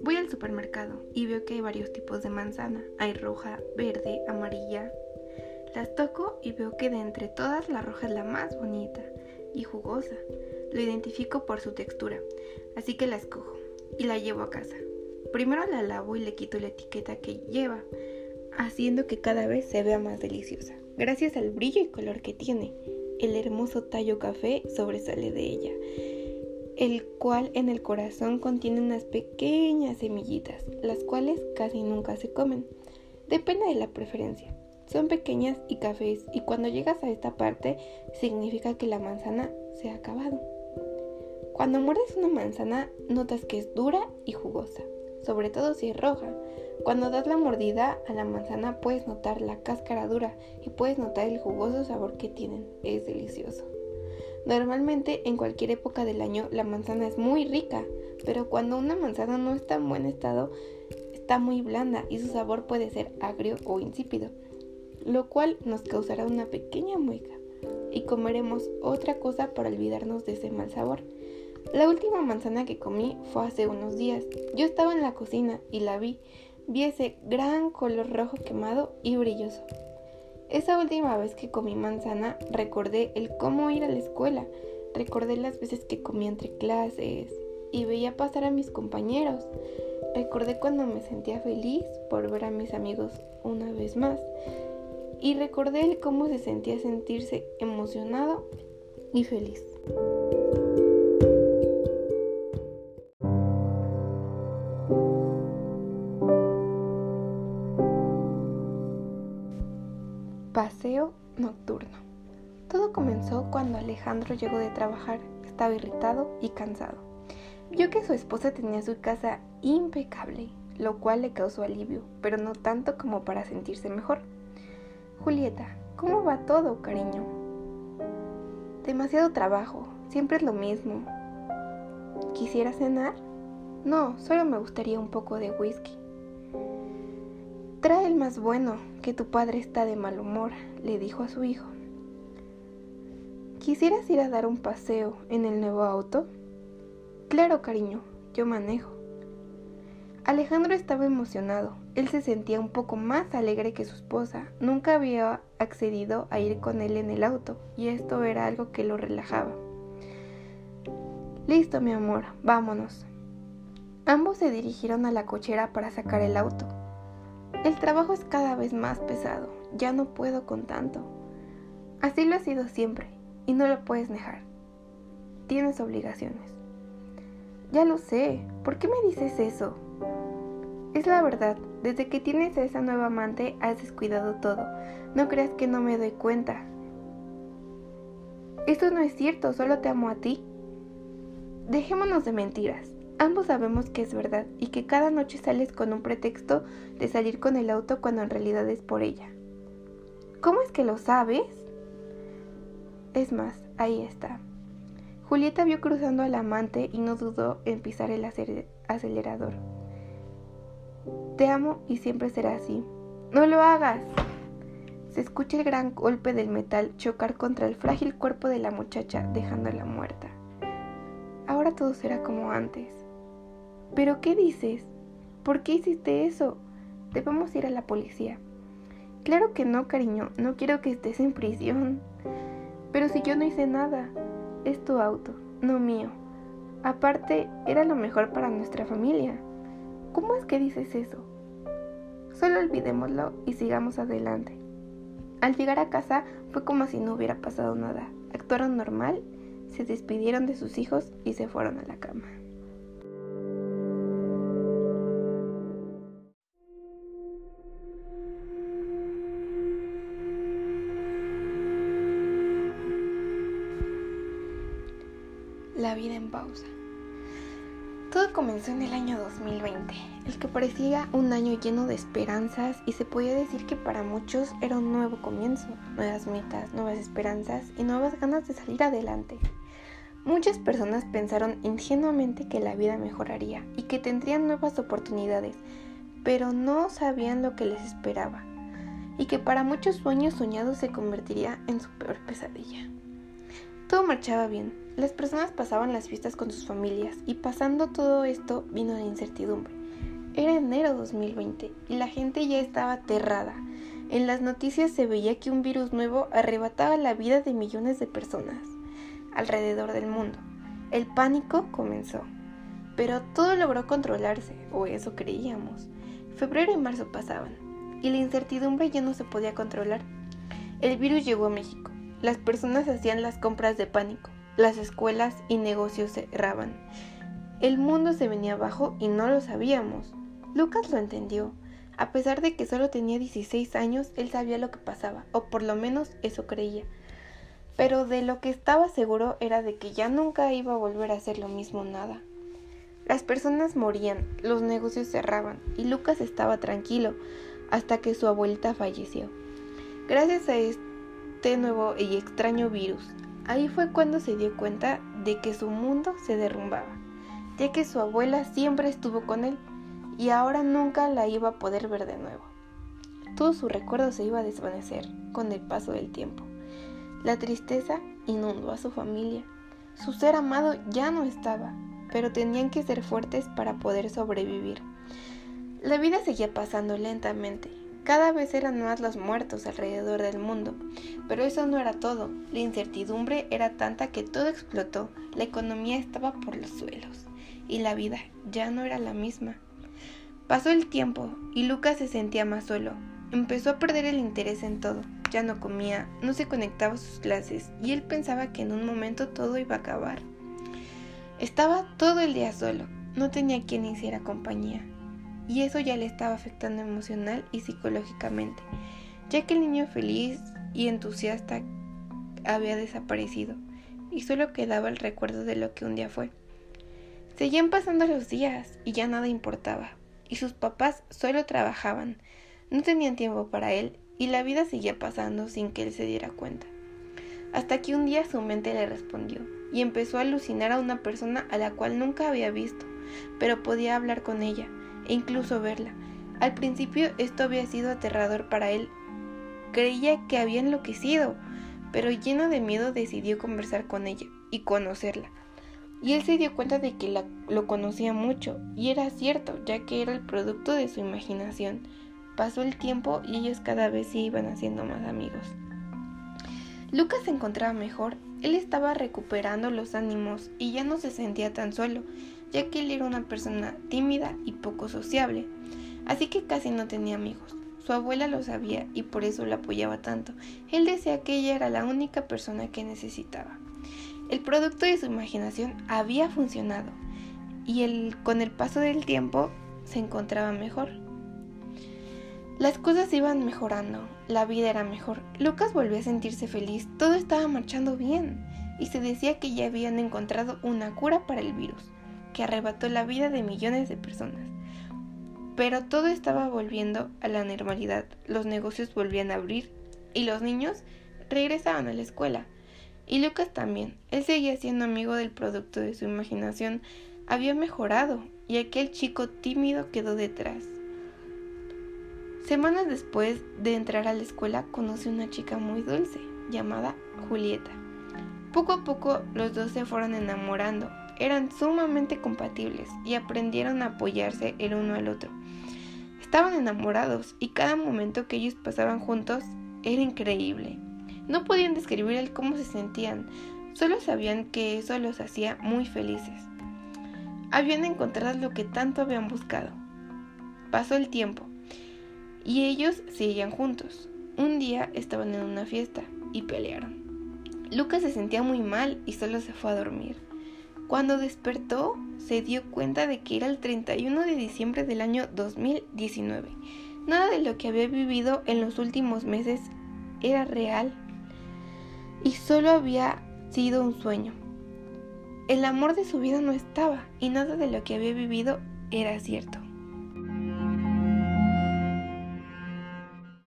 Voy al supermercado y veo que hay varios tipos de manzana. Hay roja, verde, amarilla. Las toco y veo que de entre todas la roja es la más bonita y jugosa. Lo identifico por su textura, así que la escojo y la llevo a casa. Primero la lavo y le quito la etiqueta que lleva, haciendo que cada vez se vea más deliciosa. Gracias al brillo y color que tiene, el hermoso tallo café sobresale de ella el cual en el corazón contiene unas pequeñas semillitas, las cuales casi nunca se comen. Depende de la preferencia. Son pequeñas y cafés y cuando llegas a esta parte significa que la manzana se ha acabado. Cuando muerdes una manzana notas que es dura y jugosa, sobre todo si es roja. Cuando das la mordida a la manzana puedes notar la cáscara dura y puedes notar el jugoso sabor que tienen. Es delicioso. Normalmente en cualquier época del año la manzana es muy rica, pero cuando una manzana no está en buen estado, está muy blanda y su sabor puede ser agrio o insípido, lo cual nos causará una pequeña mueca y comeremos otra cosa para olvidarnos de ese mal sabor. La última manzana que comí fue hace unos días. Yo estaba en la cocina y la vi. Vi ese gran color rojo quemado y brilloso. Esa última vez que comí manzana recordé el cómo ir a la escuela, recordé las veces que comí entre clases y veía pasar a mis compañeros, recordé cuando me sentía feliz por ver a mis amigos una vez más. Y recordé el cómo se sentía sentirse emocionado y feliz. Alejandro llegó de trabajar. Estaba irritado y cansado. Vio que su esposa tenía su casa impecable, lo cual le causó alivio, pero no tanto como para sentirse mejor. Julieta, ¿cómo va todo, cariño? Demasiado trabajo, siempre es lo mismo. ¿Quisiera cenar? No, solo me gustaría un poco de whisky. Trae el más bueno, que tu padre está de mal humor, le dijo a su hijo. ¿Quisieras ir a dar un paseo en el nuevo auto? Claro, cariño, yo manejo. Alejandro estaba emocionado. Él se sentía un poco más alegre que su esposa. Nunca había accedido a ir con él en el auto, y esto era algo que lo relajaba. Listo, mi amor, vámonos. Ambos se dirigieron a la cochera para sacar el auto. El trabajo es cada vez más pesado, ya no puedo con tanto. Así lo ha sido siempre, y no lo puedes dejar. Tienes obligaciones. Ya lo sé, ¿por qué me dices eso? Es la verdad, desde que tienes a esa nueva amante has descuidado todo. No creas que no me doy cuenta. Esto no es cierto, solo te amo a ti. Dejémonos de mentiras. Ambos sabemos que es verdad y que cada noche sales con un pretexto de salir con el auto cuando en realidad es por ella. ¿Cómo es que lo sabes? Es más, ahí está. Julieta vio cruzando al amante y no dudó en pisar el acelerador. Te amo y siempre será así. No lo hagas. Se escucha el gran golpe del metal chocar contra el frágil cuerpo de la muchacha, dejándola muerta. Ahora todo será como antes. ¿Pero qué dices? ¿Por qué hiciste eso? Debemos ir a la policía. Claro que no, cariño, no quiero que estés en prisión. Pero si yo no hice nada, es tu auto, no mío. Aparte, era lo mejor para nuestra familia. ¿Cómo es que dices eso? Solo olvidémoslo y sigamos adelante. Al llegar a casa fue como si no hubiera pasado nada. Actuaron normal, se despidieron de sus hijos y se fueron a la cama. La vida en pausa. Todo comenzó en el año 2020, el que parecía un año lleno de esperanzas y se podía decir que para muchos era un nuevo comienzo, nuevas metas, nuevas esperanzas y nuevas ganas de salir adelante. Muchas personas pensaron ingenuamente que la vida mejoraría y que tendrían nuevas oportunidades, pero no sabían lo que les esperaba y que para muchos sueños soñados se convertiría en su peor pesadilla. Todo marchaba bien, Las personas pasaban las fiestas con sus familias y pasando todo esto vino la incertidumbre. Era enero 2020 y la gente ya estaba aterrada. En las noticias se veía que un virus nuevo arrebataba la vida de millones de personas alrededor del mundo. El pánico comenzó, pero todo logró controlarse, o eso creíamos. Febrero y marzo pasaban, y la incertidumbre ya no se podía controlar. El virus llegó a México. Las personas hacían las compras de pánico. Las escuelas y negocios cerraban. El mundo se venía abajo y no lo sabíamos. Lucas lo entendió. A pesar de que solo tenía 16 años, él sabía lo que pasaba, o por lo menos eso creía. Pero de lo que estaba seguro era de que ya nunca iba a volver a hacer lo mismo nada. Las personas morían, los negocios cerraban y Lucas estaba tranquilo hasta que su abuelita falleció. Gracias a este nuevo y extraño virus, ahí fue cuando se dio cuenta de que su mundo se derrumbaba, ya que su abuela siempre estuvo con él y ahora nunca la iba a poder ver de nuevo. Todo su recuerdo se iba a desvanecer con el paso del tiempo. La tristeza inundó a su familia. Su ser amado ya no estaba pero tenían que ser fuertes para poder sobrevivir. La vida seguía pasando lentamente. Cada vez eran más los muertos alrededor del mundo, pero eso no era todo. La incertidumbre era tanta que todo explotó, la economía estaba por los suelos y la vida ya no era la misma. Pasó el tiempo y Lucas se sentía más solo. Empezó a perder el interés en todo. Ya no comía, no se conectaba a sus clases y él pensaba que en un momento todo iba a acabar. Estaba todo el día solo, no tenía quien hiciera compañía, y eso ya le estaba afectando emocional y psicológicamente, ya que el niño feliz y entusiasta había desaparecido, y solo quedaba el recuerdo de lo que un día fue. Seguían pasando los días y ya nada importaba, y sus papás solo trabajaban, no tenían tiempo para él, y la vida seguía pasando sin que él se diera cuenta. Hasta que un día su mente le respondió, y empezó a alucinar a una persona a la cual nunca había visto, pero podía hablar con ella e incluso verla. Al principio esto había sido aterrador para él. Creía que había enloquecido, pero lleno de miedo decidió conversar con ella y conocerla. Y él se dio cuenta de que la, lo conocía mucho, y era cierto, ya que era el producto de su imaginación. Pasó el tiempo y ellos cada vez se iban haciendo más amigos. Lucas se encontraba mejor él estaba recuperando los ánimos y ya no se sentía tan solo, ya que él era una persona tímida y poco sociable, así que casi no tenía amigos. Su abuela lo sabía y por eso la apoyaba tanto. Él decía que ella era la única persona que necesitaba. El producto de su imaginación había funcionado y él, con el paso del tiempo se encontraba mejor. Las cosas iban mejorando, la vida era mejor. Lucas volvió a sentirse feliz, todo estaba marchando bien y se decía que ya habían encontrado una cura para el virus, que arrebató la vida de millones de personas. Pero todo estaba volviendo a la normalidad, los negocios volvían a abrir y los niños regresaban a la escuela. Y Lucas también, él seguía siendo amigo del producto de su imaginación, había mejorado y aquel chico tímido quedó detrás. Semanas después de entrar a la escuela conocí una chica muy dulce llamada Julieta. Poco a poco los dos se fueron enamorando, eran sumamente compatibles y aprendieron a apoyarse el uno al otro. Estaban enamorados y cada momento que ellos pasaban juntos era increíble. No podían describir el cómo se sentían, solo sabían que eso los hacía muy felices. Habían encontrado lo que tanto habían buscado. Pasó el tiempo y ellos seguían juntos. Un día estaban en una fiesta y pelearon. Lucas se sentía muy mal y solo se fue a dormir. Cuando despertó, se dio cuenta de que era el 31 de diciembre del año 2019. Nada de lo que había vivido en los últimos meses era real y solo había sido un sueño. El amor de su vida no estaba y nada de lo que había vivido era cierto.